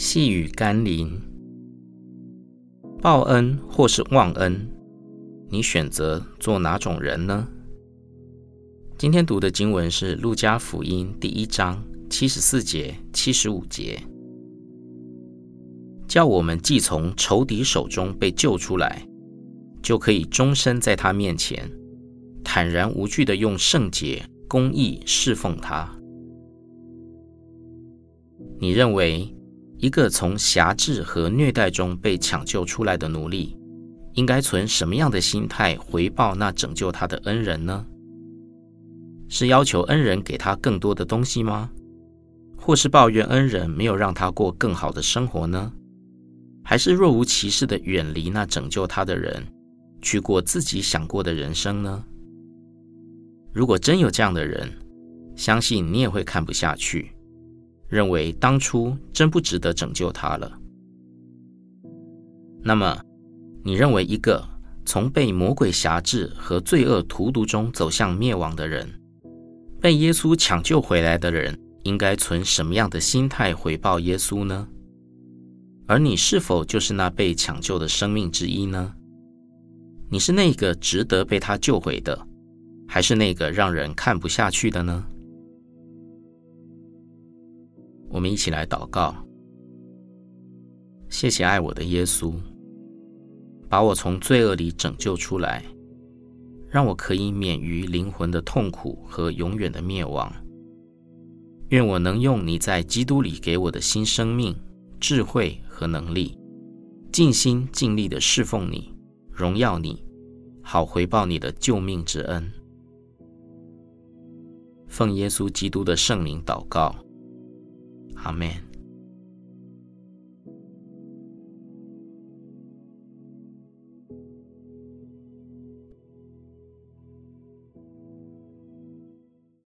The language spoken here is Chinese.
细雨甘霖，报恩或是忘恩，你选择做哪种人呢？今天读的经文是《路加福音》第一章七十四节、七十五节，叫我们既从仇敌手中被救出来，就可以终身在他面前坦然无惧地用圣洁、公义侍奉他。你认为一个从辖制和虐待中被抢救出来的奴隶，应该存什么样的心态回报那拯救他的恩人呢？是要求恩人给他更多的东西吗？或是抱怨恩人没有让他过更好的生活呢？还是若无其事地远离那拯救他的人，去过自己想过的人生呢？如果真有这样的人，相信你也会看不下去。认为当初真不值得拯救他了。那么，你认为一个从被魔鬼辖制和罪恶荼毒中走向灭亡的人，被耶稣抢救回来的人，应该存什么样的心态回报耶稣呢？而你是否就是那被抢救的生命之一呢？你是那个值得被他救回的，还是那个让人看不下去的呢？我们一起来祷告。谢谢爱我的耶稣，把我从罪恶里拯救出来，让我可以免于灵魂的痛苦和永远的灭亡。愿我能用你在基督里给我的新生命、智慧和能力，尽心尽力地侍奉你，荣耀你，好回报你的救命之恩。奉耶稣基督的圣名祷告。Amen.